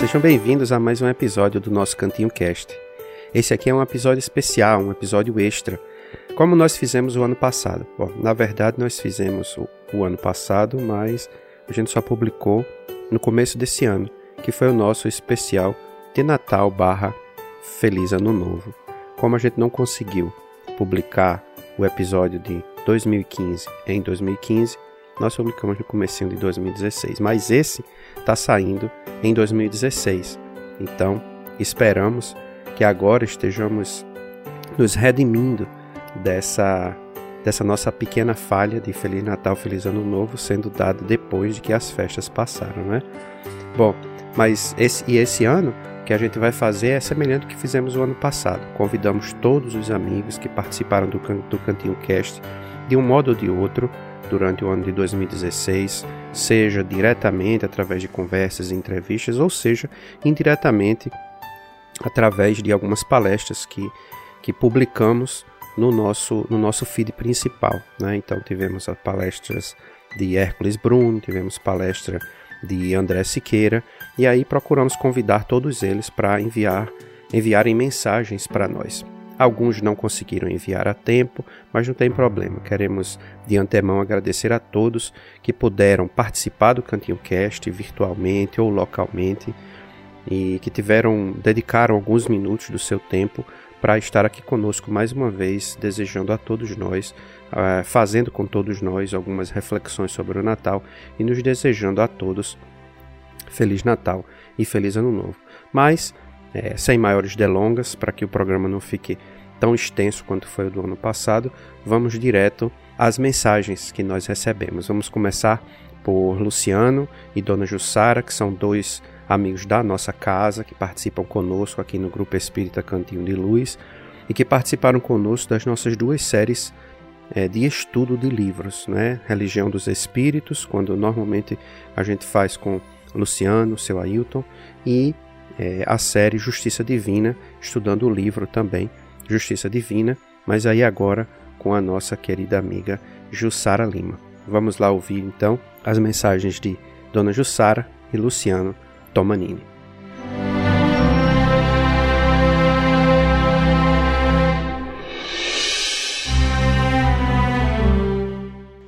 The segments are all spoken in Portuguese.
Sejam bem-vindos a mais um episódio do nosso Cantinho Cast. Esse aqui é um episódio especial, um episódio extra, como nós fizemos o ano passado. Bom, na verdade nós fizemos o, o ano passado, mas a gente só publicou no começo desse ano, que foi o nosso especial de Natal barra Feliz Ano Novo. Como a gente não conseguiu publicar o episódio de 2015 em 2015, nós publicamos no começo de 2016, mas esse está saindo em 2016. Então, esperamos que agora estejamos nos redimindo dessa dessa nossa pequena falha de Feliz Natal, Feliz Ano Novo sendo dado depois de que as festas passaram, né? Bom, mas esse e esse ano que a gente vai fazer é semelhante ao que fizemos o ano passado. Convidamos todos os amigos que participaram do, do Cantinho Cast de um modo ou de outro durante o ano de 2016, seja diretamente através de conversas e entrevistas, ou seja indiretamente através de algumas palestras que, que publicamos no nosso, no nosso feed principal. Né? Então tivemos as palestras de Hércules Bruno, tivemos palestra de André Siqueira, e aí procuramos convidar todos eles para enviar enviarem mensagens para nós. Alguns não conseguiram enviar a tempo, mas não tem problema. Queremos de antemão agradecer a todos que puderam participar do Cantinho Cast virtualmente ou localmente e que tiveram dedicaram alguns minutos do seu tempo para estar aqui conosco mais uma vez, desejando a todos nós, uh, fazendo com todos nós algumas reflexões sobre o Natal e nos desejando a todos Feliz Natal e Feliz Ano Novo. Mas é, sem maiores delongas, para que o programa não fique tão extenso quanto foi o do ano passado, vamos direto às mensagens que nós recebemos. Vamos começar por Luciano e Dona Jussara, que são dois amigos da nossa casa que participam conosco aqui no Grupo Espírita Cantinho de Luz e que participaram conosco das nossas duas séries é, de estudo de livros, né? Religião dos Espíritos, quando normalmente a gente faz com Luciano, seu Ailton, e é, a série Justiça Divina, estudando o livro também, Justiça Divina, mas aí agora com a nossa querida amiga Jussara Lima. Vamos lá ouvir então as mensagens de Dona Jussara e Luciano Tomanini.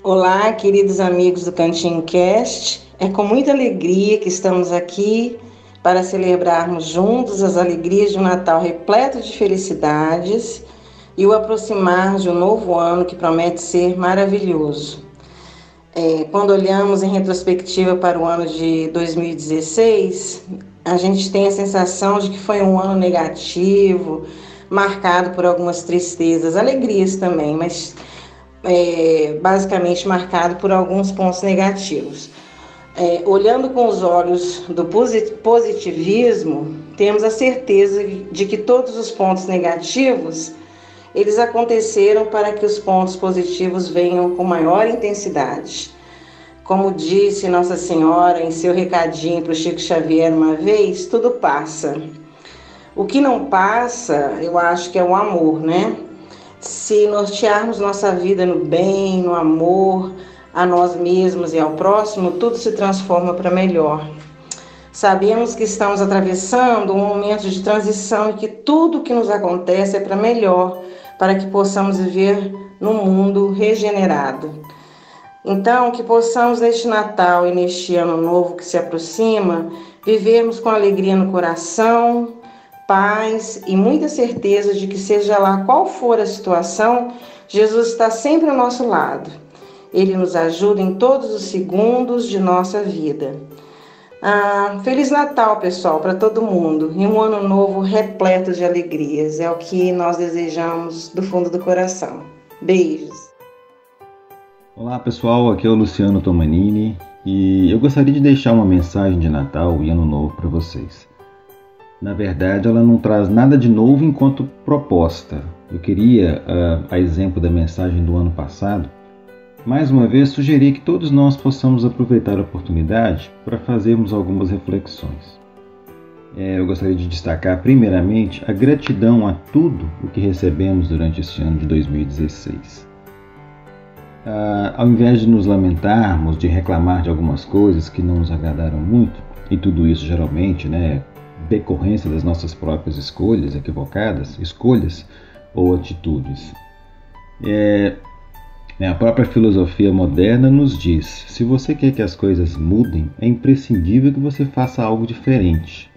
Olá, queridos amigos do Cantinho Cast. É com muita alegria que estamos aqui para celebrarmos juntos as alegrias de um Natal repleto de felicidades e o aproximar de um novo ano que promete ser maravilhoso. É, quando olhamos em retrospectiva para o ano de 2016, a gente tem a sensação de que foi um ano negativo, marcado por algumas tristezas, alegrias também, mas é, basicamente marcado por alguns pontos negativos. É, olhando com os olhos do positivismo, temos a certeza de que todos os pontos negativos eles aconteceram para que os pontos positivos venham com maior intensidade. Como disse Nossa Senhora em seu recadinho para o Chico Xavier uma vez, tudo passa. O que não passa, eu acho que é o amor, né? Se nortearmos nossa vida no bem, no amor, a nós mesmos e ao próximo, tudo se transforma para melhor. Sabemos que estamos atravessando um momento de transição e que tudo que nos acontece é para melhor, para que possamos viver num mundo regenerado. Então, que possamos neste Natal e neste ano novo que se aproxima, vivermos com alegria no coração, paz e muita certeza de que, seja lá qual for a situação, Jesus está sempre ao nosso lado Ele nos ajuda em todos os segundos de nossa vida. Ah, Feliz Natal, pessoal, para todo mundo e um ano novo repleto de alegrias. É o que nós desejamos do fundo do coração. Beijos. Olá, pessoal. Aqui é o Luciano Tomanini e eu gostaria de deixar uma mensagem de Natal e Ano Novo para vocês. Na verdade, ela não traz nada de novo enquanto proposta. Eu queria, ah, a exemplo da mensagem do ano passado, mais uma vez sugerir que todos nós possamos aproveitar a oportunidade para fazermos algumas reflexões. É, eu gostaria de destacar, primeiramente, a gratidão a tudo o que recebemos durante este ano de 2016. Ah, ao invés de nos lamentarmos, de reclamar de algumas coisas que não nos agradaram muito, e tudo isso geralmente né, decorrência das nossas próprias escolhas equivocadas, escolhas ou atitudes. É, a própria filosofia moderna nos diz: se você quer que as coisas mudem, é imprescindível que você faça algo diferente.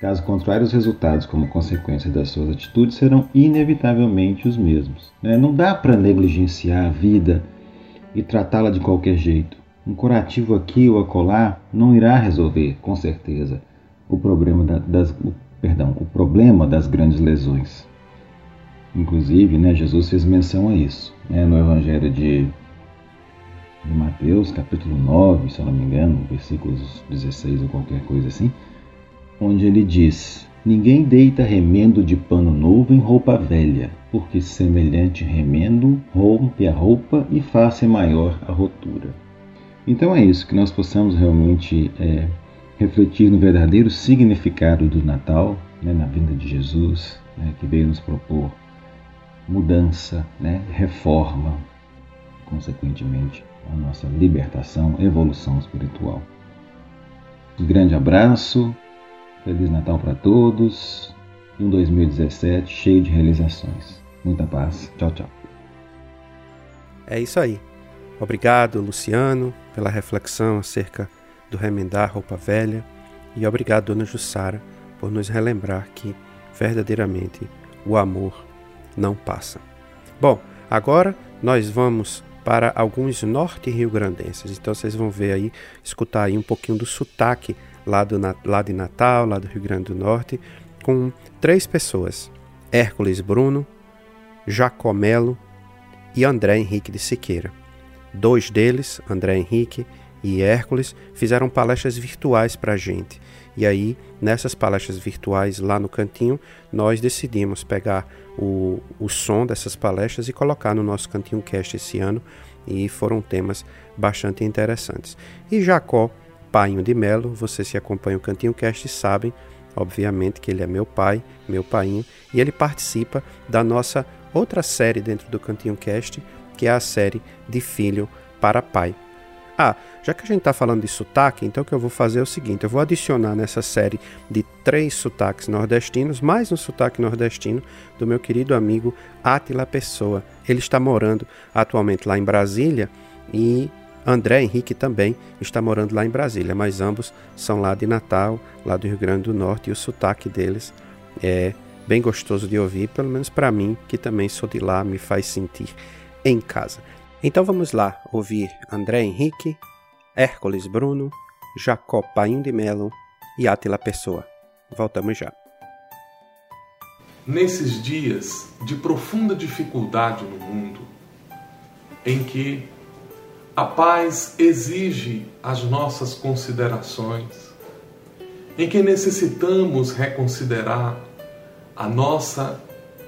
Caso contrário, os resultados, como consequência das suas atitudes, serão inevitavelmente os mesmos. Né? Não dá para negligenciar a vida e tratá-la de qualquer jeito. Um curativo aqui ou acolá não irá resolver, com certeza, o problema das, perdão, o problema das grandes lesões. Inclusive, né, Jesus fez menção a isso né, no Evangelho de, de Mateus, capítulo 9, se eu não me engano, versículos 16 ou qualquer coisa assim, onde ele diz: Ninguém deita remendo de pano novo em roupa velha, porque semelhante remendo rompe a roupa e faz maior a rotura. Então é isso, que nós possamos realmente é, refletir no verdadeiro significado do Natal, né, na vinda de Jesus, né, que veio nos propor mudança, né, reforma, consequentemente, a nossa libertação, evolução espiritual. Um grande abraço, Feliz Natal para todos e um 2017 cheio de realizações. Muita paz. Tchau, tchau. É isso aí. Obrigado, Luciano, pela reflexão acerca do remendar roupa velha e obrigado, Dona Jussara, por nos relembrar que verdadeiramente o amor não passa. Bom, agora nós vamos para alguns norte rio-grandenses. Então vocês vão ver aí, escutar aí um pouquinho do sotaque lá, do, lá de Natal, lá do Rio Grande do Norte, com três pessoas: Hércules Bruno, Jacomelo e André Henrique de Siqueira. Dois deles, André Henrique e Hércules, fizeram palestras virtuais para a gente. E aí, nessas palestras virtuais lá no cantinho, nós decidimos pegar o, o som dessas palestras e colocar no nosso Cantinho Cast esse ano, e foram temas bastante interessantes. E Jacó Painho de Melo, vocês que acompanham o Cantinho Cast sabem, obviamente, que ele é meu pai, meu painho, e ele participa da nossa outra série dentro do Cantinho Cast, que é a série de filho para pai. Ah, já que a gente está falando de sotaque, então o que eu vou fazer é o seguinte: eu vou adicionar nessa série de três sotaques nordestinos, mais um sotaque nordestino do meu querido amigo Atila Pessoa. Ele está morando atualmente lá em Brasília e André Henrique também está morando lá em Brasília, mas ambos são lá de Natal, lá do Rio Grande do Norte, e o sotaque deles é bem gostoso de ouvir, pelo menos para mim, que também sou de lá, me faz sentir em casa. Então vamos lá ouvir André Henrique, Hércules Bruno, Jacó Paim de Melo e Átila Pessoa. Voltamos já. Nesses dias de profunda dificuldade no mundo, em que a paz exige as nossas considerações, em que necessitamos reconsiderar a nossa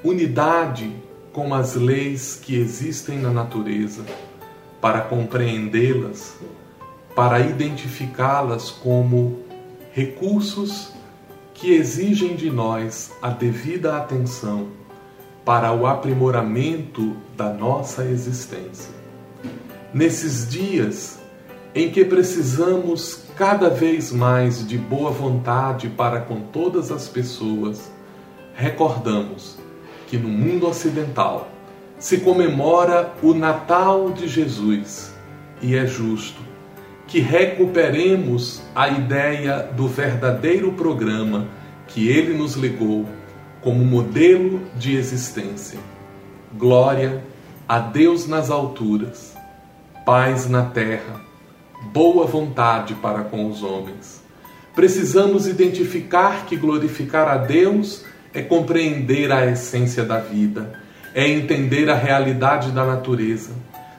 unidade com as leis que existem na natureza, para compreendê-las, para identificá-las como recursos que exigem de nós a devida atenção para o aprimoramento da nossa existência. Nesses dias em que precisamos cada vez mais de boa vontade para com todas as pessoas, recordamos que no mundo ocidental se comemora o Natal de Jesus e é justo que recuperemos a ideia do verdadeiro programa que ele nos legou como modelo de existência. Glória a Deus nas alturas paz na terra, boa vontade para com os homens. Precisamos identificar que glorificar a Deus é compreender a essência da vida, é entender a realidade da natureza.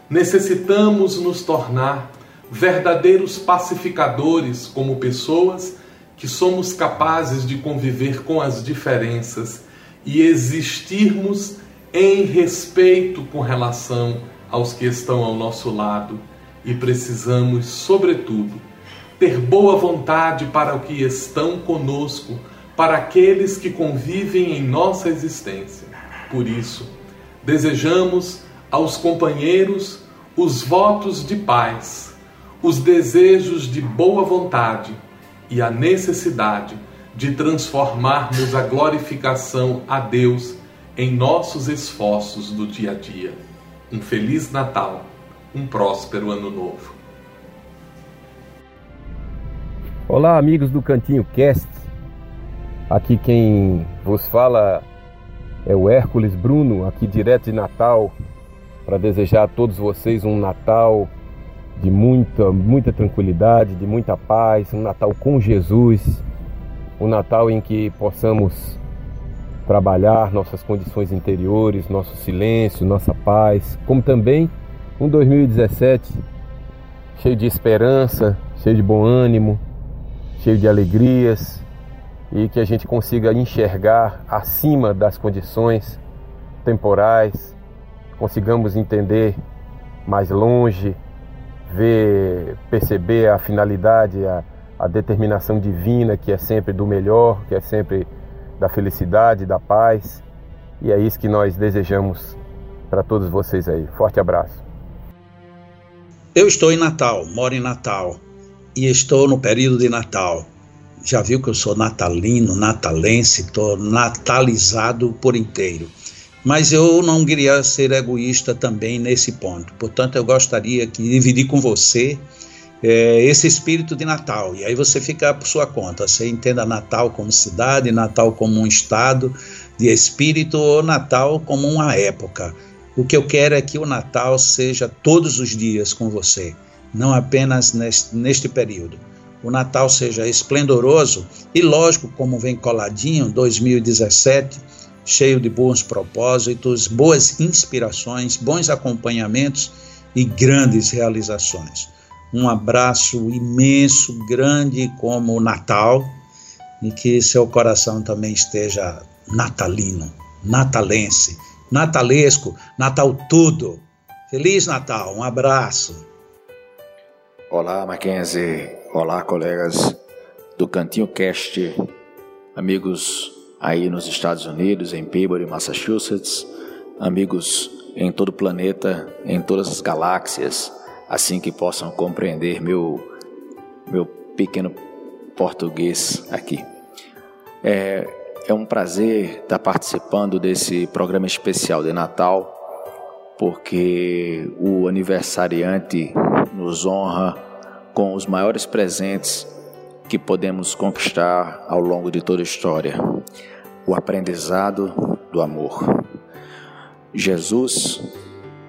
Necessitamos nos tornar verdadeiros pacificadores como pessoas que somos capazes de conviver com as diferenças e existirmos em respeito com relação aos que estão ao nosso lado e precisamos, sobretudo, ter boa vontade para o que estão conosco, para aqueles que convivem em nossa existência. Por isso, desejamos aos companheiros os votos de paz, os desejos de boa vontade e a necessidade de transformarmos a glorificação a Deus em nossos esforços do dia a dia. Um feliz Natal, um próspero Ano Novo. Olá, amigos do Cantinho Cast. Aqui quem vos fala é o Hércules Bruno, aqui direto de Natal, para desejar a todos vocês um Natal de muita, muita tranquilidade, de muita paz, um Natal com Jesus, um Natal em que possamos trabalhar nossas condições interiores, nosso silêncio, nossa paz, como também um 2017 cheio de esperança, cheio de bom ânimo, cheio de alegrias e que a gente consiga enxergar acima das condições temporais, consigamos entender mais longe, ver, perceber a finalidade, a, a determinação divina que é sempre do melhor, que é sempre da felicidade, da paz. E é isso que nós desejamos para todos vocês aí. Forte abraço. Eu estou em Natal, moro em Natal e estou no período de Natal. Já viu que eu sou natalino, natalense, estou natalizado por inteiro. Mas eu não queria ser egoísta também nesse ponto. Portanto, eu gostaria de dividir com você é, esse espírito de Natal. E aí você fica por sua conta. Você entenda Natal como cidade, Natal como um estado de espírito ou Natal como uma época. O que eu quero é que o Natal seja todos os dias com você, não apenas neste, neste período. O Natal seja esplendoroso e, lógico, como vem coladinho, 2017 cheio de bons propósitos, boas inspirações, bons acompanhamentos e grandes realizações. Um abraço imenso, grande como o Natal e que seu coração também esteja natalino, natalense, natalesco, Natal tudo. Feliz Natal, um abraço. Olá, Mackenzie. Olá, colegas do Cantinho Cast, amigos aí nos Estados Unidos, em Peabody, Massachusetts, amigos em todo o planeta, em todas as galáxias, assim que possam compreender meu, meu pequeno português aqui. É, é um prazer estar participando desse programa especial de Natal, porque o aniversariante nos honra com os maiores presentes que podemos conquistar ao longo de toda a história o aprendizado do amor. Jesus,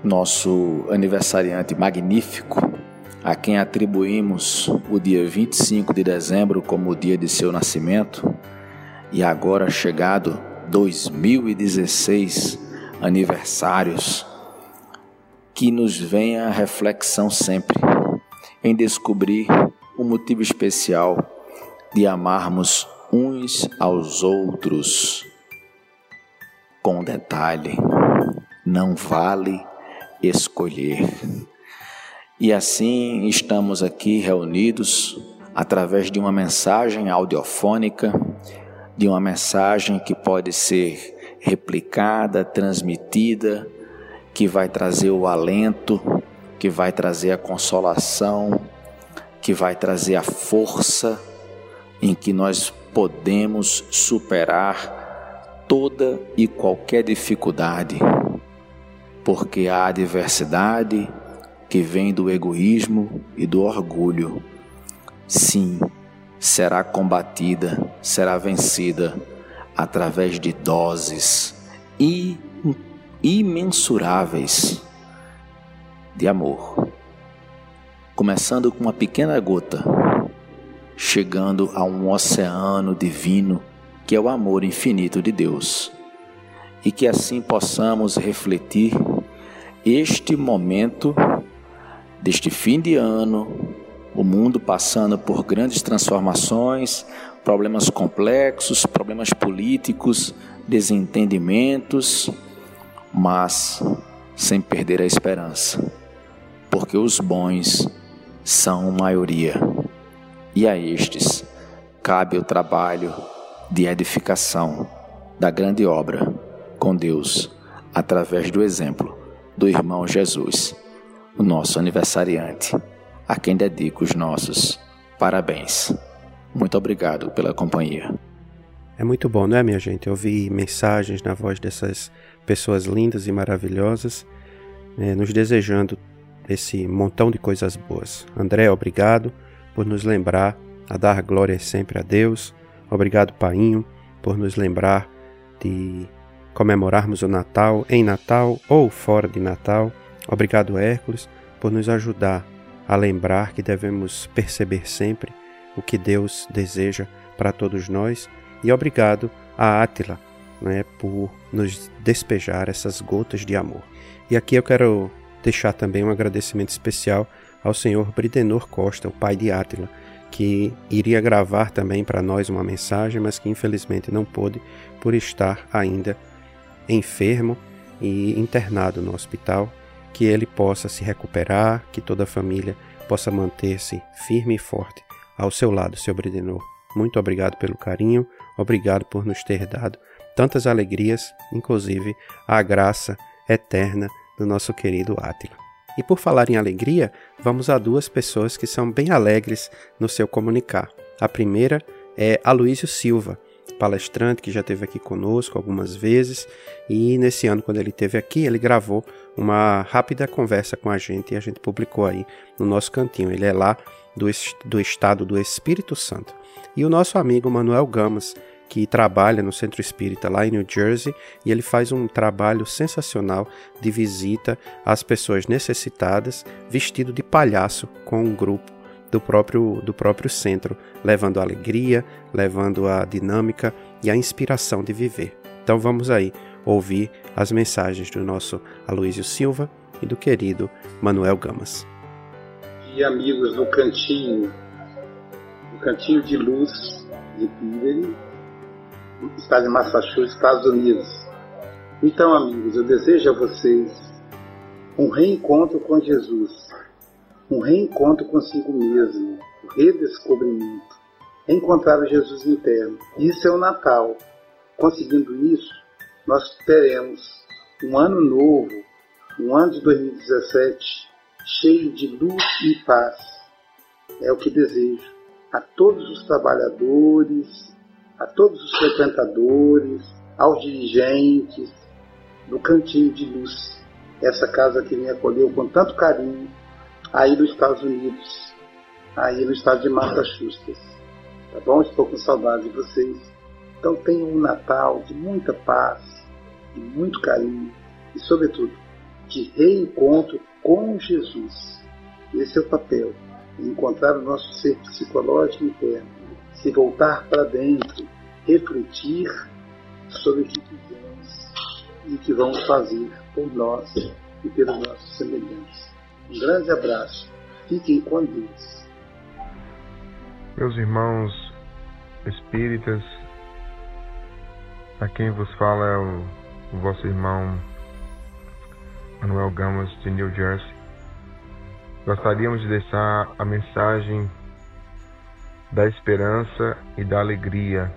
nosso aniversariante magnífico, a quem atribuímos o dia 25 de dezembro como o dia de seu nascimento, e agora chegado 2016 aniversários, que nos venha a reflexão sempre em descobrir o motivo especial de amarmos uns aos outros. Com detalhe, não vale escolher. E assim estamos aqui reunidos através de uma mensagem audiofônica, de uma mensagem que pode ser replicada, transmitida, que vai trazer o alento, que vai trazer a consolação, que vai trazer a força em que nós podemos superar toda e qualquer dificuldade, porque a adversidade que vem do egoísmo e do orgulho, sim, será combatida, será vencida através de doses imensuráveis de amor, começando com uma pequena gota, chegando a um oceano divino que é o amor infinito de Deus. E que assim possamos refletir este momento deste fim de ano, o mundo passando por grandes transformações, problemas complexos, problemas políticos, desentendimentos, mas sem perder a esperança, porque os bons são maioria, e a estes cabe o trabalho de edificação da grande obra com Deus, através do exemplo do irmão Jesus, o nosso aniversariante, a quem dedico os nossos parabéns. Muito obrigado pela companhia. É muito bom, não é, minha gente? Ouvir mensagens na voz dessas pessoas lindas e maravilhosas, né, nos desejando esse montão de coisas boas. André, obrigado por nos lembrar a dar glória sempre a Deus. Obrigado, Painho, por nos lembrar de comemorarmos o Natal em Natal ou fora de Natal. Obrigado, Hércules, por nos ajudar a lembrar que devemos perceber sempre o que Deus deseja para todos nós e obrigado a Átila né, por nos despejar essas gotas de amor. E aqui eu quero deixar também um agradecimento especial ao senhor Bridenor Costa, o pai de Átila, que iria gravar também para nós uma mensagem, mas que infelizmente não pôde por estar ainda enfermo e internado no hospital. Que ele possa se recuperar, que toda a família possa manter-se firme e forte ao seu lado, seu Bridenor. Muito obrigado pelo carinho, Obrigado por nos ter dado tantas alegrias, inclusive a graça eterna do nosso querido Átila. E por falar em alegria, vamos a duas pessoas que são bem alegres no seu comunicar. A primeira é Aloísio Silva, palestrante que já esteve aqui conosco algumas vezes e nesse ano quando ele esteve aqui ele gravou uma rápida conversa com a gente e a gente publicou aí no nosso cantinho. Ele é lá do, do estado do Espírito Santo. E o nosso amigo Manuel Gamas, que trabalha no Centro Espírita lá em New Jersey, e ele faz um trabalho sensacional de visita às pessoas necessitadas, vestido de palhaço com um grupo do próprio, do próprio centro, levando a alegria, levando a dinâmica e a inspiração de viver. Então vamos aí ouvir as mensagens do nosso Aloísio Silva e do querido Manuel Gamas. E amigos do Cantinho, do Cantinho de Luz de Peabody, estado de Massachusetts, Estados Unidos. Então, amigos, eu desejo a vocês um reencontro com Jesus, um reencontro consigo mesmo, um redescobrimento, encontrar o Jesus interno. Isso é o Natal. Conseguindo isso, nós teremos um ano novo, um ano de 2017, cheio de luz e paz. É o que desejo a todos os trabalhadores, a todos os frequentadores, aos dirigentes do Cantinho de Luz, essa casa que me acolheu com tanto carinho aí nos Estados Unidos, aí no estado de Massachusetts. Tá bom? Estou com saudade de vocês. Então tenham um Natal de muita paz, de muito carinho e, sobretudo, de reencontro com Jesus. Esse é o papel, encontrar o nosso ser psicológico interno se voltar para dentro, refletir sobre o que fizemos e o que vamos fazer por nós e pelos nossos semelhantes. Um grande abraço. Fiquem com Deus. Meus irmãos espíritas, a quem vos fala é o, o vosso irmão Manuel Gamas de New Jersey. Gostaríamos de deixar a mensagem da esperança e da alegria,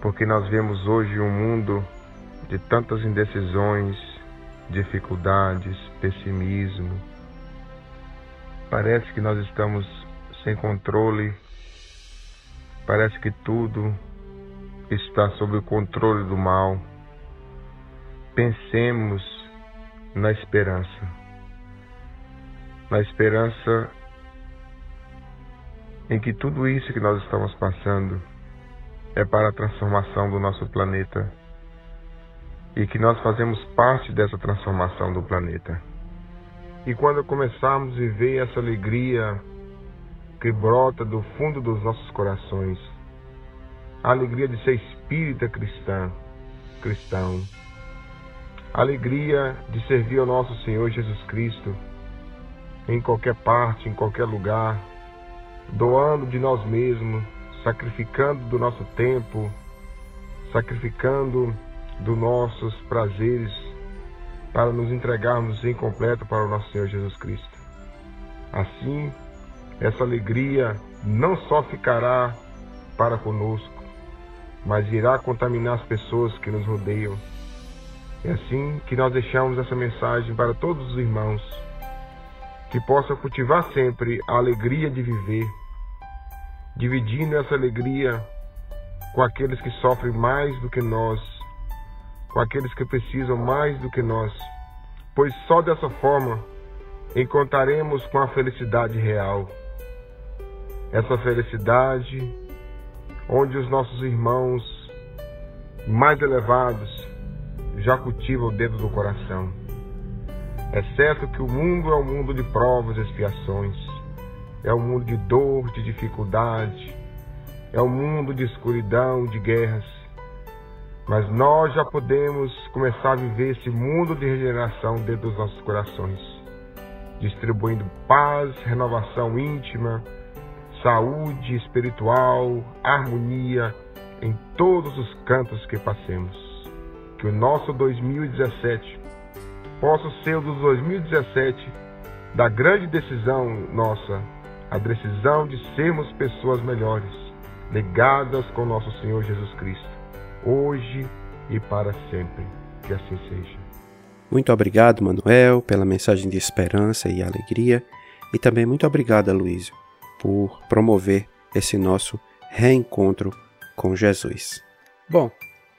porque nós vemos hoje um mundo de tantas indecisões, dificuldades, pessimismo. Parece que nós estamos sem controle, parece que tudo está sob o controle do mal. Pensemos na esperança. Na esperança em que tudo isso que nós estamos passando é para a transformação do nosso planeta e que nós fazemos parte dessa transformação do planeta. E quando começarmos a viver essa alegria que brota do fundo dos nossos corações, a alegria de ser espírita cristã, cristão, a alegria de servir ao nosso Senhor Jesus Cristo em qualquer parte, em qualquer lugar, doando de nós mesmos, sacrificando do nosso tempo, sacrificando dos nossos prazeres para nos entregarmos em completo para o nosso Senhor Jesus Cristo. Assim, essa alegria não só ficará para conosco, mas irá contaminar as pessoas que nos rodeiam. É assim que nós deixamos essa mensagem para todos os irmãos, que possam cultivar sempre a alegria de viver, dividindo essa alegria com aqueles que sofrem mais do que nós, com aqueles que precisam mais do que nós, pois só dessa forma encontraremos com a felicidade real. Essa felicidade onde os nossos irmãos mais elevados já cultivam o dedo do coração. É certo que o mundo é um mundo de provas e expiações, é um mundo de dor, de dificuldade, é um mundo de escuridão, de guerras. Mas nós já podemos começar a viver esse mundo de regeneração dentro dos nossos corações, distribuindo paz, renovação íntima, saúde espiritual, harmonia em todos os cantos que passemos. Que o nosso 2017 possa ser o dos 2017 da grande decisão nossa, a decisão de sermos pessoas melhores, ligadas com nosso Senhor Jesus Cristo, hoje e para sempre. Que assim seja. Muito obrigado, Manuel, pela mensagem de esperança e alegria. E também muito obrigado, Luísio, por promover esse nosso reencontro com Jesus. Bom,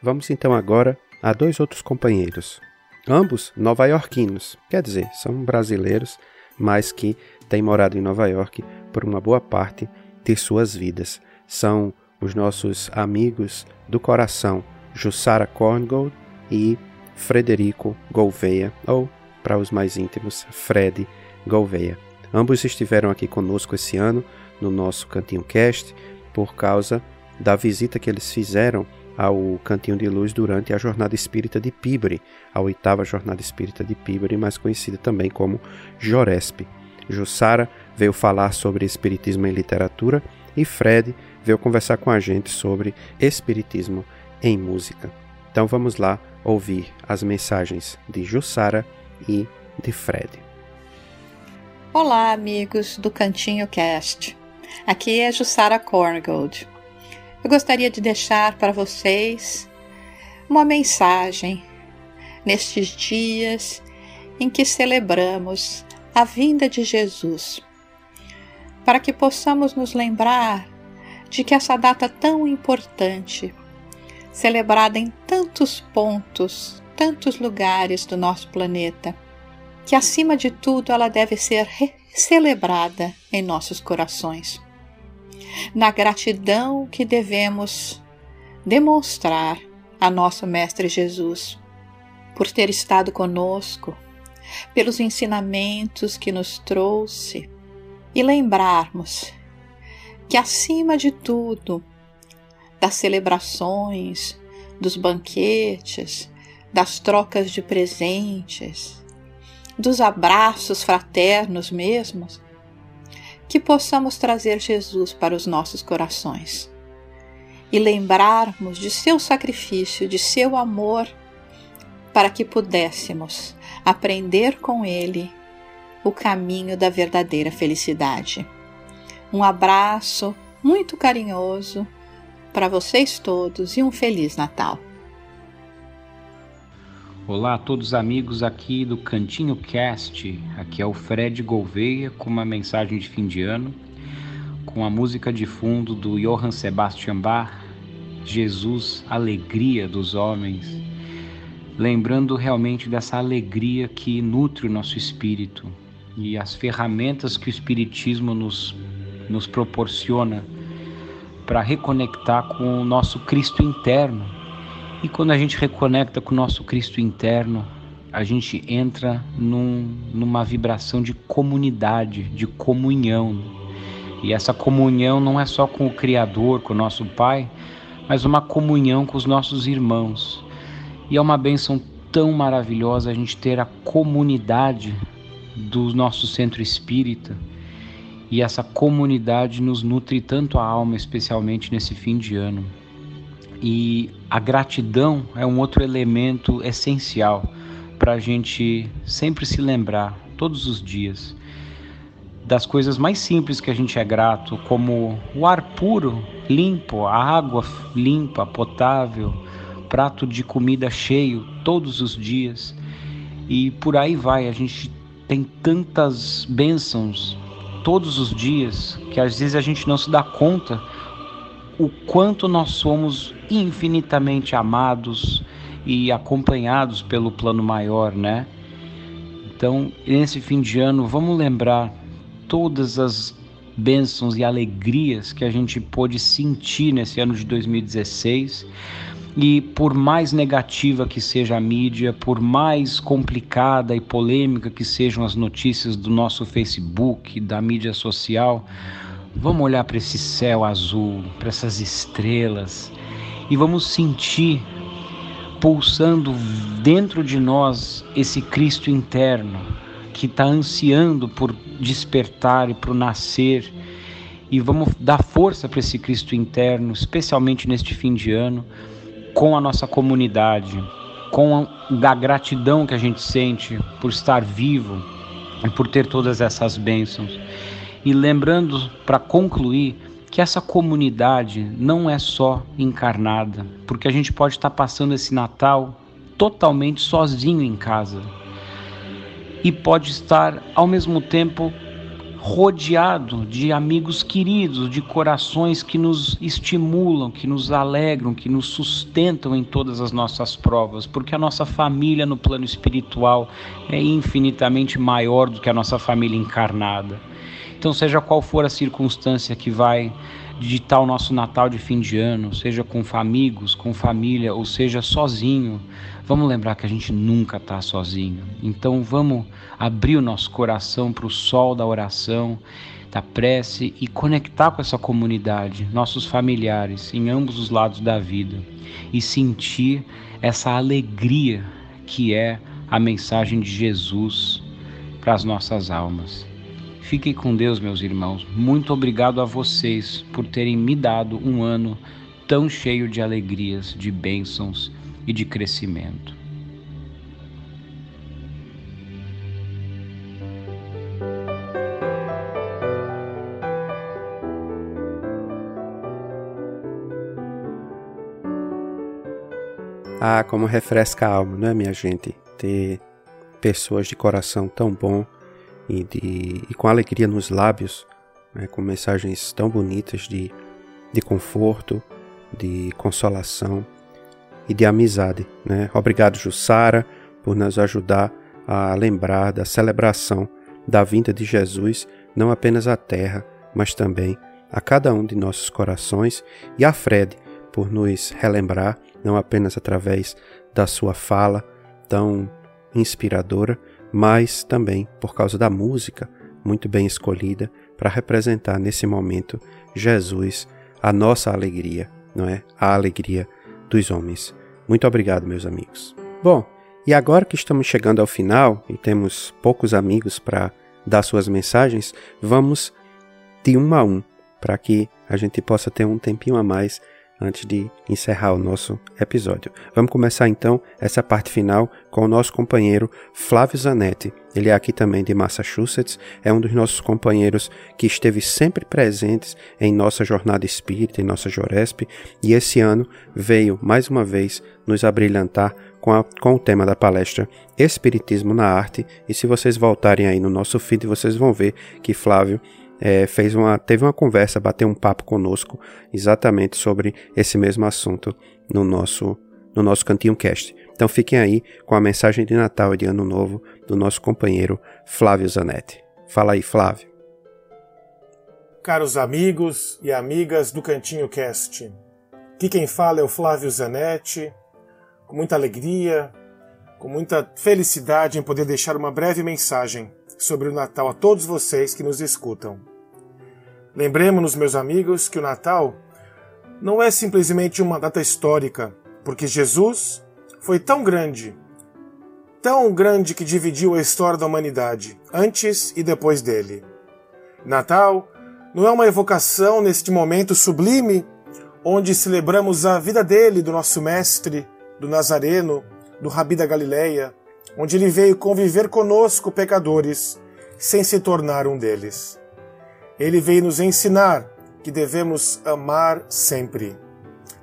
vamos então agora a dois outros companheiros, ambos nova-iorquinos, quer dizer, são brasileiros, mas que têm morado em Nova York por uma boa parte de suas vidas. São os nossos amigos do coração, Jussara Korngold e Frederico Gouveia, ou, para os mais íntimos, Fred Gouveia. Ambos estiveram aqui conosco esse ano no nosso Cantinho Cast por causa da visita que eles fizeram ao Cantinho de Luz durante a Jornada Espírita de Pibre, a oitava Jornada Espírita de Pibre, mais conhecida também como Joresp. Jussara veio falar sobre Espiritismo em literatura e Fred veio conversar com a gente sobre Espiritismo em música. Então vamos lá ouvir as mensagens de Jussara e de Fred. Olá, amigos do Cantinho Cast. Aqui é Jussara Corngold. Eu gostaria de deixar para vocês uma mensagem nestes dias em que celebramos a vinda de Jesus, para que possamos nos lembrar de que essa data tão importante, celebrada em tantos pontos, tantos lugares do nosso planeta, que acima de tudo ela deve ser celebrada em nossos corações. Na gratidão que devemos demonstrar a nosso Mestre Jesus por ter estado conosco, pelos ensinamentos que nos trouxe e lembrarmos que, acima de tudo, das celebrações, dos banquetes, das trocas de presentes, dos abraços fraternos mesmos, que possamos trazer Jesus para os nossos corações e lembrarmos de seu sacrifício, de seu amor, para que pudéssemos aprender com ele o caminho da verdadeira felicidade. Um abraço muito carinhoso para vocês todos e um Feliz Natal! Olá a todos os amigos aqui do Cantinho Cast. Aqui é o Fred Gouveia com uma mensagem de fim de ano, com a música de fundo do Johann Sebastian Bach, Jesus, alegria dos homens, lembrando realmente dessa alegria que nutre o nosso espírito e as ferramentas que o espiritismo nos nos proporciona para reconectar com o nosso Cristo interno e quando a gente reconecta com o nosso Cristo interno, a gente entra num, numa vibração de comunidade, de comunhão. E essa comunhão não é só com o Criador, com o nosso Pai, mas uma comunhão com os nossos irmãos. E é uma bênção tão maravilhosa a gente ter a comunidade do nosso centro espírita. E essa comunidade nos nutre tanto a alma, especialmente nesse fim de ano. E a gratidão é um outro elemento essencial para a gente sempre se lembrar, todos os dias, das coisas mais simples que a gente é grato, como o ar puro, limpo, a água limpa, potável, prato de comida cheio todos os dias. E por aí vai, a gente tem tantas bênçãos todos os dias que às vezes a gente não se dá conta o quanto nós somos infinitamente amados e acompanhados pelo plano maior, né? Então, nesse fim de ano, vamos lembrar todas as bênçãos e alegrias que a gente pôde sentir nesse ano de 2016. E por mais negativa que seja a mídia, por mais complicada e polêmica que sejam as notícias do nosso Facebook, da mídia social, vamos olhar para esse céu azul, para essas estrelas e vamos sentir pulsando dentro de nós esse Cristo interno que está ansiando por despertar e por nascer. E vamos dar força para esse Cristo interno, especialmente neste fim de ano, com a nossa comunidade, com a, a gratidão que a gente sente por estar vivo e por ter todas essas bênçãos. E lembrando, para concluir, que essa comunidade não é só encarnada, porque a gente pode estar passando esse Natal totalmente sozinho em casa e pode estar ao mesmo tempo rodeado de amigos queridos, de corações que nos estimulam, que nos alegram, que nos sustentam em todas as nossas provas, porque a nossa família no plano espiritual é infinitamente maior do que a nossa família encarnada. Então, seja qual for a circunstância que vai digitar o nosso Natal de fim de ano, seja com amigos, com família, ou seja sozinho, vamos lembrar que a gente nunca está sozinho. Então vamos abrir o nosso coração para o sol da oração, da prece e conectar com essa comunidade, nossos familiares, em ambos os lados da vida e sentir essa alegria que é a mensagem de Jesus para as nossas almas. Fiquem com Deus, meus irmãos. Muito obrigado a vocês por terem me dado um ano tão cheio de alegrias, de bênçãos e de crescimento. Ah, como refresca a alma, não é, minha gente? Ter pessoas de coração tão bom e, de, e com alegria nos lábios, né, com mensagens tão bonitas de, de conforto, de consolação e de amizade. Né? Obrigado, Jussara, por nos ajudar a lembrar da celebração da vinda de Jesus, não apenas à terra, mas também a cada um de nossos corações, e a Fred, por nos relembrar, não apenas através da sua fala tão inspiradora, mas também por causa da música muito bem escolhida para representar nesse momento Jesus, a nossa alegria, não é? A alegria dos homens. Muito obrigado, meus amigos. Bom, e agora que estamos chegando ao final e temos poucos amigos para dar suas mensagens, vamos de um a um para que a gente possa ter um tempinho a mais antes de encerrar o nosso episódio. Vamos começar então essa parte final com o nosso companheiro Flávio Zanetti. Ele é aqui também de Massachusetts, é um dos nossos companheiros que esteve sempre presentes em nossa jornada espírita, em nossa Joresp, e esse ano veio mais uma vez nos abrilhantar com, a, com, o tema da palestra Espiritismo na Arte. E se vocês voltarem aí no nosso feed, vocês vão ver que Flávio é, fez uma, teve uma conversa, bateu um papo conosco exatamente sobre esse mesmo assunto no nosso, no nosso Cantinho Cast. Então fiquem aí com a mensagem de Natal e de Ano Novo do nosso companheiro Flávio Zanetti. Fala aí, Flávio. Caros amigos e amigas do Cantinho Cast, aqui quem fala é o Flávio Zanetti, com muita alegria, com muita felicidade em poder deixar uma breve mensagem sobre o Natal a todos vocês que nos escutam. Lembremos-nos, meus amigos, que o Natal não é simplesmente uma data histórica, porque Jesus foi tão grande, tão grande que dividiu a história da humanidade, antes e depois dele. Natal não é uma evocação neste momento sublime onde celebramos a vida dele, do nosso mestre, do Nazareno, do Rabi da Galileia, onde ele veio conviver conosco, pecadores, sem se tornar um deles. Ele veio nos ensinar que devemos amar sempre.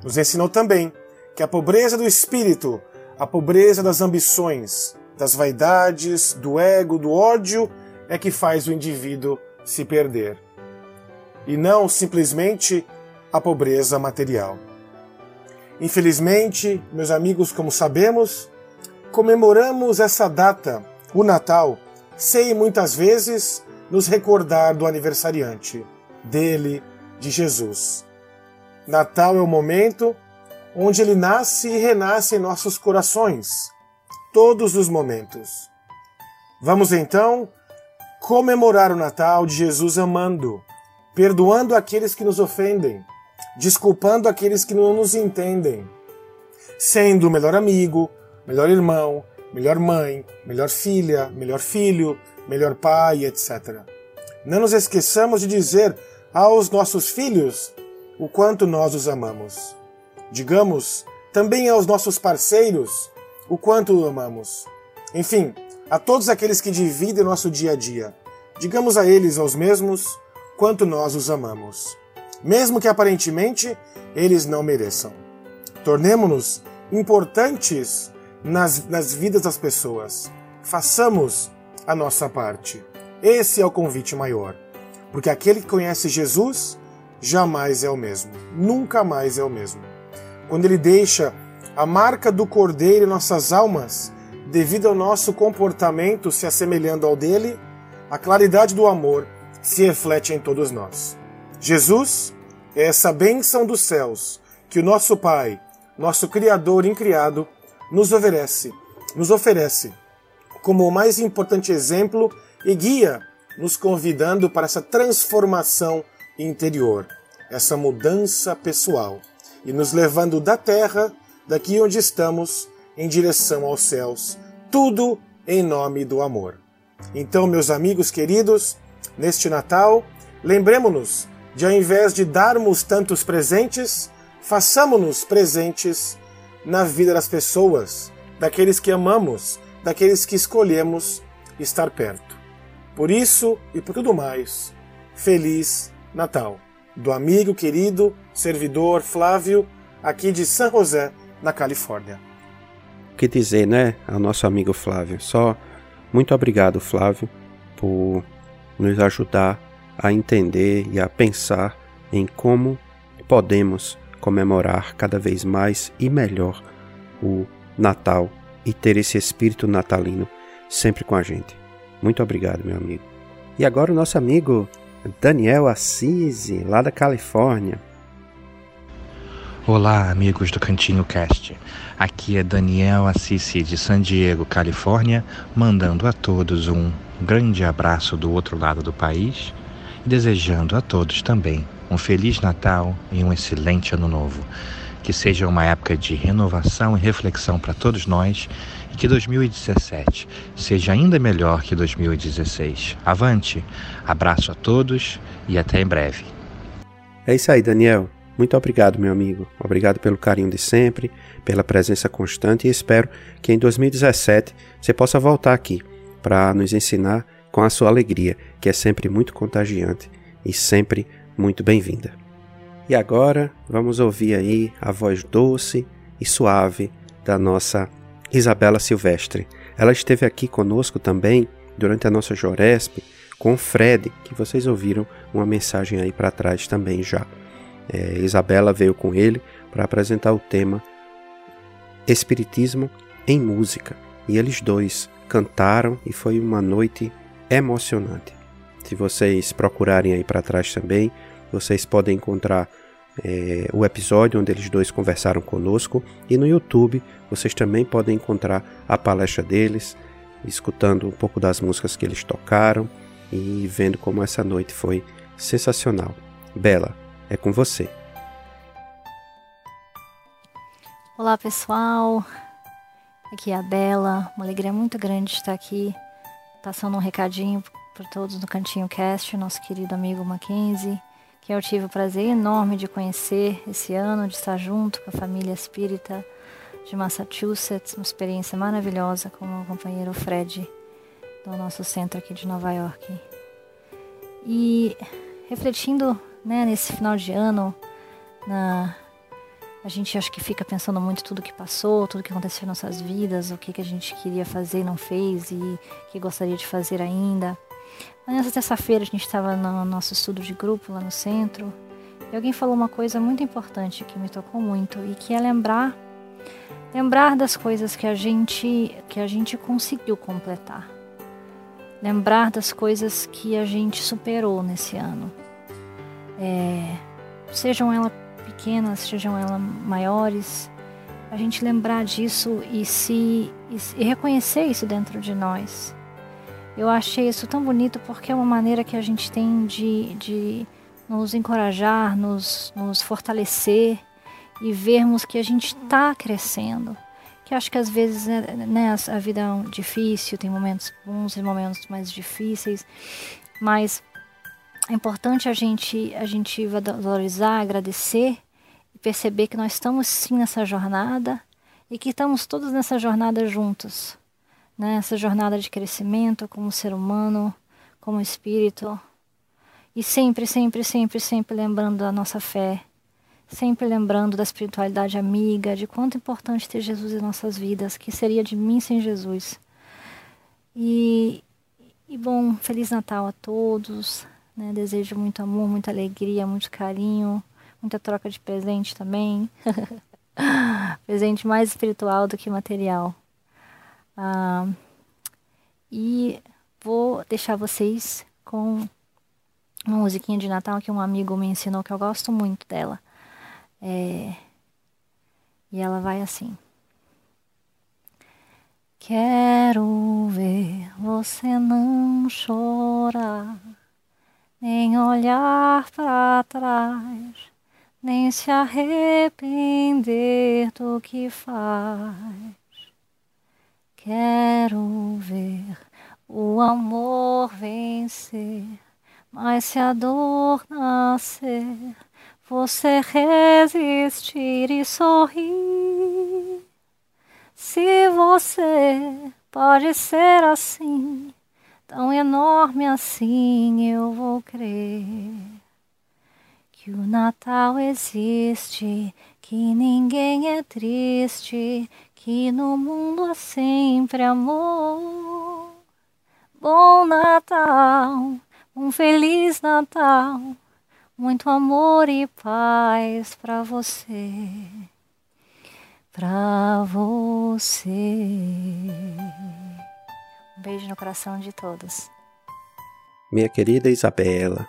Nos ensinou também que a pobreza do espírito, a pobreza das ambições, das vaidades, do ego, do ódio, é que faz o indivíduo se perder. E não simplesmente a pobreza material. Infelizmente, meus amigos, como sabemos, comemoramos essa data, o Natal, sem muitas vezes nos recordar do aniversariante, dele, de Jesus. Natal é o momento onde ele nasce e renasce em nossos corações, todos os momentos. Vamos então comemorar o Natal de Jesus amando, perdoando aqueles que nos ofendem, desculpando aqueles que não nos entendem, sendo o melhor amigo, melhor irmão, melhor mãe, melhor filha, melhor filho, melhor pai, etc. Não nos esqueçamos de dizer aos nossos filhos o quanto nós os amamos. Digamos também aos nossos parceiros o quanto o amamos. Enfim, a todos aqueles que dividem nosso dia a dia, digamos a eles aos mesmos quanto nós os amamos mesmo que aparentemente eles não mereçam. Tornemo-nos importantes nas, nas vidas das pessoas. Façamos a nossa parte. Esse é o convite maior. Porque aquele que conhece Jesus jamais é o mesmo. Nunca mais é o mesmo. Quando ele deixa a marca do cordeiro em nossas almas, devido ao nosso comportamento se assemelhando ao dele, a claridade do amor se reflete em todos nós. Jesus é essa bênção dos céus que o nosso Pai, nosso Criador incriado, nos oferece, nos oferece como o mais importante exemplo e guia, nos convidando para essa transformação interior, essa mudança pessoal e nos levando da terra, daqui onde estamos, em direção aos céus, tudo em nome do amor. Então, meus amigos queridos, neste Natal, lembremos-nos de ao invés de darmos tantos presentes, façamos-nos presentes na vida das pessoas, daqueles que amamos, daqueles que escolhemos estar perto. Por isso e por tudo mais, Feliz Natal! Do amigo querido, servidor Flávio, aqui de San José, na Califórnia. O que dizer, né, ao nosso amigo Flávio? Só muito obrigado, Flávio, por nos ajudar a entender e a pensar em como podemos comemorar cada vez mais e melhor o Natal e ter esse espírito natalino sempre com a gente. Muito obrigado, meu amigo. E agora o nosso amigo Daniel Assisi, lá da Califórnia. Olá, amigos do Cantinho Cast. Aqui é Daniel Assisi de San Diego, Califórnia, mandando a todos um grande abraço do outro lado do país e desejando a todos também um Feliz Natal e um excelente Ano Novo. Que seja uma época de renovação e reflexão para todos nós e que 2017 seja ainda melhor que 2016. Avante! Abraço a todos e até em breve. É isso aí, Daniel. Muito obrigado, meu amigo. Obrigado pelo carinho de sempre, pela presença constante e espero que em 2017 você possa voltar aqui para nos ensinar com a sua alegria, que é sempre muito contagiante e sempre muito bem-vinda. E agora vamos ouvir aí a voz doce e suave da nossa Isabela Silvestre. Ela esteve aqui conosco também durante a nossa Joresp com o Fred, que vocês ouviram uma mensagem aí para trás também já. É, Isabela veio com ele para apresentar o tema Espiritismo em Música. E eles dois cantaram e foi uma noite emocionante. Se vocês procurarem aí para trás também, vocês podem encontrar é, o episódio onde eles dois conversaram conosco e no YouTube vocês também podem encontrar a palestra deles, escutando um pouco das músicas que eles tocaram e vendo como essa noite foi sensacional. Bela, é com você. Olá pessoal, aqui é a Bela, uma alegria muito grande estar aqui, passando um recadinho para todos no Cantinho Cast, nosso querido amigo Mackenzie, que eu tive o prazer enorme de conhecer esse ano, de estar junto com a família espírita de Massachusetts, uma experiência maravilhosa com o companheiro Fred, do nosso centro aqui de Nova York. E refletindo né, nesse final de ano, na, a gente acho que fica pensando muito tudo que passou, tudo que aconteceu em nossas vidas, o que, que a gente queria fazer e não fez e que gostaria de fazer ainda. Nessa terça-feira a gente estava no nosso estudo de grupo lá no centro e alguém falou uma coisa muito importante que me tocou muito e que é lembrar lembrar das coisas que a gente que a gente conseguiu completar. Lembrar das coisas que a gente superou nesse ano. É, sejam elas pequenas, sejam elas maiores, a gente lembrar disso e se e reconhecer isso dentro de nós. Eu achei isso tão bonito porque é uma maneira que a gente tem de, de nos encorajar, nos, nos fortalecer e vermos que a gente está crescendo. Que acho que às vezes né, né, a vida é difícil, tem momentos bons e momentos mais difíceis, mas é importante a gente, a gente valorizar, agradecer e perceber que nós estamos sim nessa jornada e que estamos todos nessa jornada juntos. Né? Essa jornada de crescimento como ser humano, como espírito. E sempre, sempre, sempre, sempre lembrando da nossa fé, sempre lembrando da espiritualidade amiga, de quanto é importante ter Jesus em nossas vidas, que seria de mim sem Jesus. E, e bom, Feliz Natal a todos. Né? Desejo muito amor, muita alegria, muito carinho, muita troca de presente também. presente mais espiritual do que material. Ah, e vou deixar vocês com uma musiquinha de Natal que um amigo me ensinou que eu gosto muito dela. É... E ela vai assim. Quero ver você não chorar, nem olhar para trás, nem se arrepender do que faz. Quero ver o amor vencer, mas se a dor nascer você resistir e sorrir. Se você pode ser assim, tão enorme assim, eu vou crer que o Natal existe, que ninguém é triste, que no mundo há sempre amor. Bom Natal, um feliz Natal muito amor e paz para você, para você. Um beijo no coração de todos. Minha querida Isabela,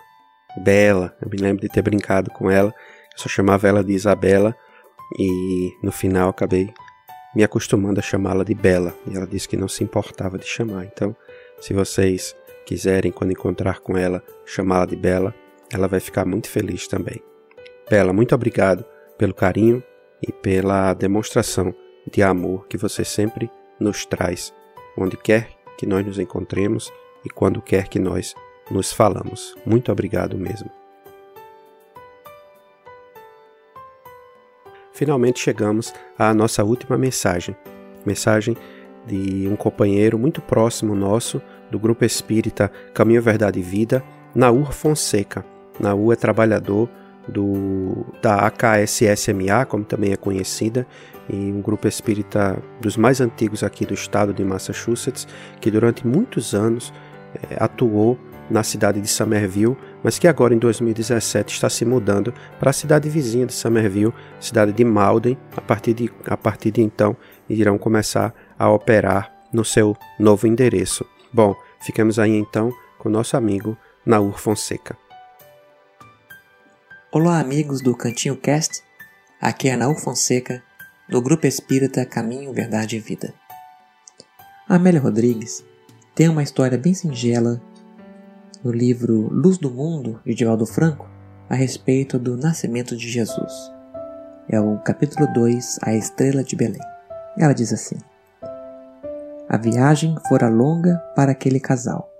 Bela, eu me lembro de ter brincado com ela, eu só chamava ela de Isabela e no final acabei me acostumando a chamá-la de Bela e ela disse que não se importava de chamar. Então, se vocês quiserem, quando encontrar com ela, chamá-la de Bela, ela vai ficar muito feliz também. Bela, muito obrigado pelo carinho e pela demonstração de amor que você sempre nos traz, onde quer que nós nos encontremos e quando quer que nós nos falamos. Muito obrigado mesmo. Finalmente chegamos à nossa última mensagem. Mensagem de um companheiro muito próximo nosso do grupo espírita Caminho Verdade e Vida, Naur Fonseca. Naú é trabalhador do, da AKSSMA, como também é conhecida, e um grupo espírita dos mais antigos aqui do estado de Massachusetts, que durante muitos anos é, atuou na cidade de Somerville, mas que agora em 2017 está se mudando para a cidade vizinha de Somerville, cidade de Malden. A partir de, a partir de então, irão começar a operar no seu novo endereço. Bom, ficamos aí então com nosso amigo Naur Fonseca. Olá, amigos do Cantinho Cast. Aqui é Anaú Fonseca, do Grupo Espírita Caminho, Verdade e Vida. Amélia Rodrigues tem uma história bem singela no livro Luz do Mundo, de Divaldo Franco, a respeito do nascimento de Jesus. É o capítulo 2, A Estrela de Belém. Ela diz assim: A viagem fora longa para aquele casal,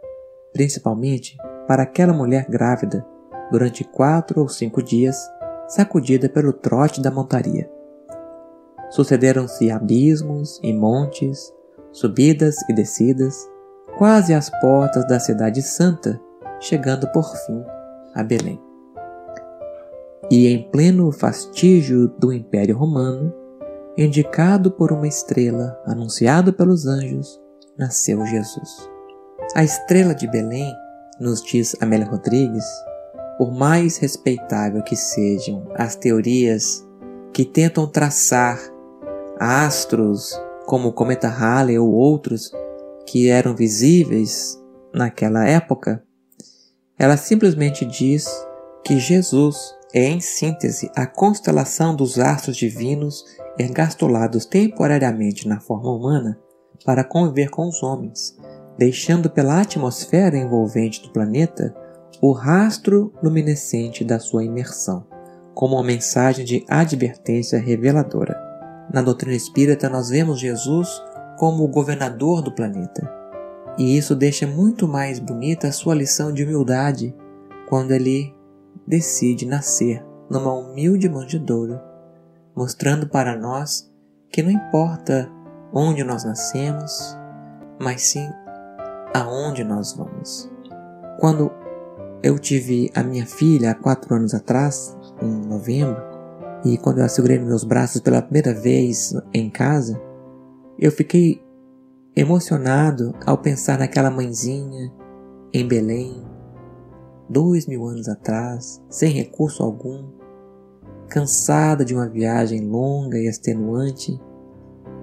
principalmente para aquela mulher grávida durante quatro ou cinco dias, sacudida pelo trote da montaria. Sucederam-se abismos e montes, subidas e descidas, quase às portas da Cidade Santa, chegando por fim a Belém. E em pleno fastígio do Império Romano, indicado por uma estrela, anunciado pelos anjos, nasceu Jesus. A estrela de Belém, nos diz Amélia Rodrigues, por mais respeitável que sejam as teorias que tentam traçar astros como o cometa Halley ou outros que eram visíveis naquela época, ela simplesmente diz que Jesus é, em síntese, a constelação dos astros divinos engastolados temporariamente na forma humana para conviver com os homens, deixando pela atmosfera envolvente do planeta o rastro luminescente da sua imersão, como uma mensagem de advertência reveladora. Na doutrina espírita, nós vemos Jesus como o governador do planeta, e isso deixa muito mais bonita a sua lição de humildade quando ele decide nascer numa humilde manjedoura, mostrando para nós que não importa onde nós nascemos, mas sim aonde nós vamos. Quando eu tive a minha filha há quatro anos atrás, em novembro, e quando eu a segurei nos meus braços pela primeira vez em casa, eu fiquei emocionado ao pensar naquela mãezinha em Belém, dois mil anos atrás, sem recurso algum, cansada de uma viagem longa e extenuante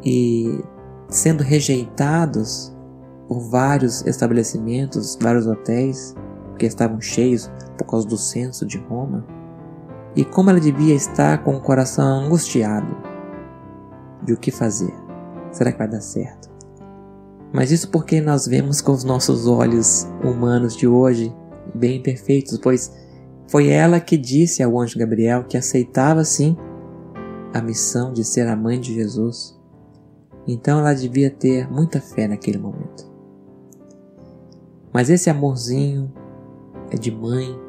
e sendo rejeitados por vários estabelecimentos, vários hotéis, porque estavam cheios por causa do censo de Roma, e como ela devia estar com o coração angustiado de o que fazer. Será que vai dar certo? Mas isso porque nós vemos com os nossos olhos humanos de hoje bem perfeitos, pois foi ela que disse ao anjo Gabriel que aceitava sim a missão de ser a mãe de Jesus. Então ela devia ter muita fé naquele momento. Mas esse amorzinho é de mãe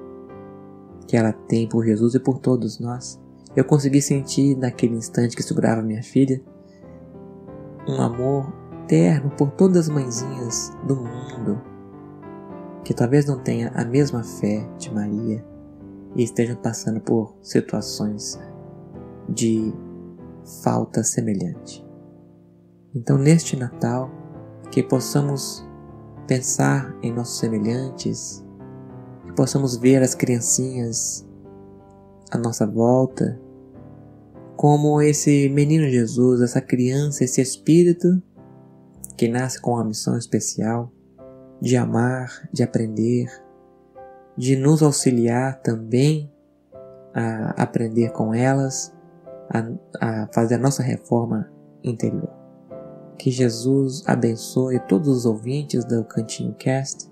que ela tem por Jesus e por todos nós. Eu consegui sentir naquele instante que segurava minha filha um amor terno por todas as mãezinhas do mundo que talvez não tenha a mesma fé de Maria e estejam passando por situações de falta semelhante. Então, neste Natal, que possamos pensar em nossos semelhantes, que possamos ver as criancinhas à nossa volta, como esse menino Jesus, essa criança, esse espírito que nasce com uma missão especial de amar, de aprender, de nos auxiliar também a aprender com elas, a, a fazer a nossa reforma interior. Que Jesus abençoe todos os ouvintes do Cantinho Cast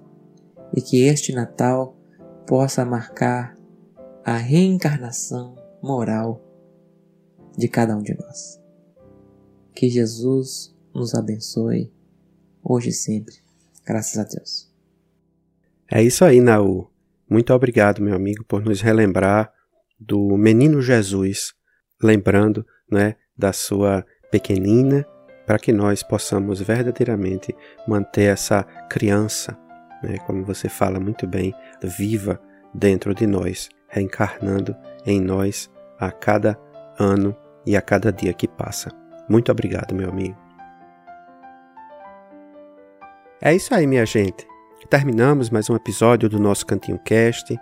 e que este Natal possa marcar a reencarnação moral de cada um de nós. Que Jesus nos abençoe hoje e sempre. Graças a Deus. É isso aí, Naú. Muito obrigado, meu amigo, por nos relembrar do menino Jesus, lembrando né, da sua pequenina, para que nós possamos verdadeiramente manter essa criança né, como você fala muito bem, viva dentro de nós, reencarnando em nós a cada ano e a cada dia que passa. Muito obrigado, meu amigo. É isso aí, minha gente. Terminamos mais um episódio do nosso Cantinho Cast.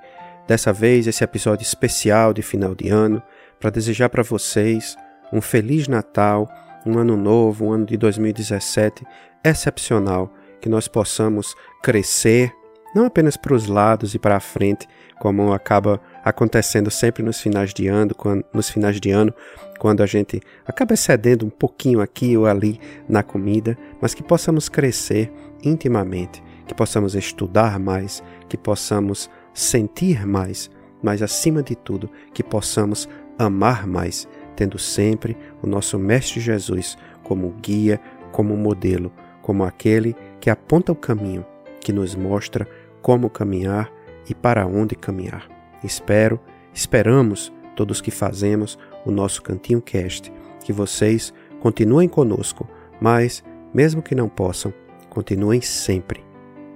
Dessa vez, esse episódio especial de final de ano, para desejar para vocês um Feliz Natal, um ano novo, um ano de 2017 excepcional que nós possamos crescer, não apenas para os lados e para a frente, como acaba acontecendo sempre nos finais de ano, quando, nos finais de ano, quando a gente acaba excedendo um pouquinho aqui ou ali na comida, mas que possamos crescer intimamente, que possamos estudar mais, que possamos sentir mais, mas acima de tudo, que possamos amar mais, tendo sempre o nosso Mestre Jesus como guia, como modelo, como aquele que aponta o caminho, que nos mostra como caminhar e para onde caminhar. Espero, esperamos todos que fazemos o nosso Cantinho Cast, que vocês continuem conosco, mas, mesmo que não possam, continuem sempre,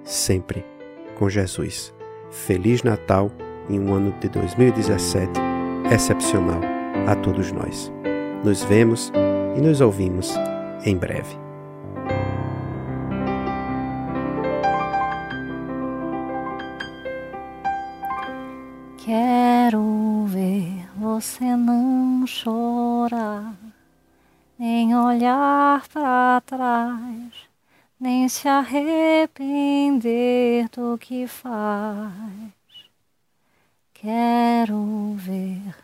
sempre com Jesus. Feliz Natal em um ano de 2017 excepcional a todos nós. Nos vemos e nos ouvimos em breve. Quero ver você não chorar, nem olhar para trás, nem se arrepender do que faz. Quero ver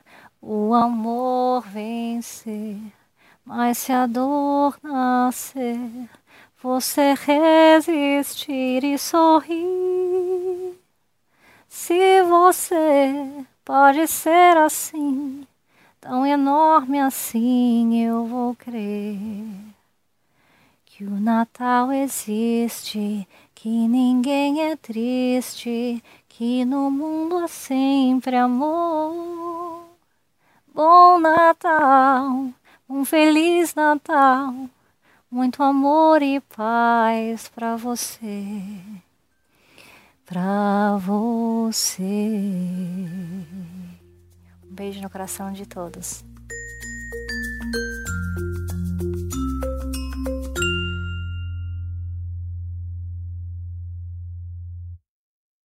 o amor vencer, mas se a dor nascer, você resistir e sorrir. Se você pode ser assim, tão enorme assim, eu vou crer que o Natal existe, que ninguém é triste, que no mundo há sempre amor. Bom Natal, um feliz Natal, muito amor e paz para você pra você. Um beijo no coração de todos.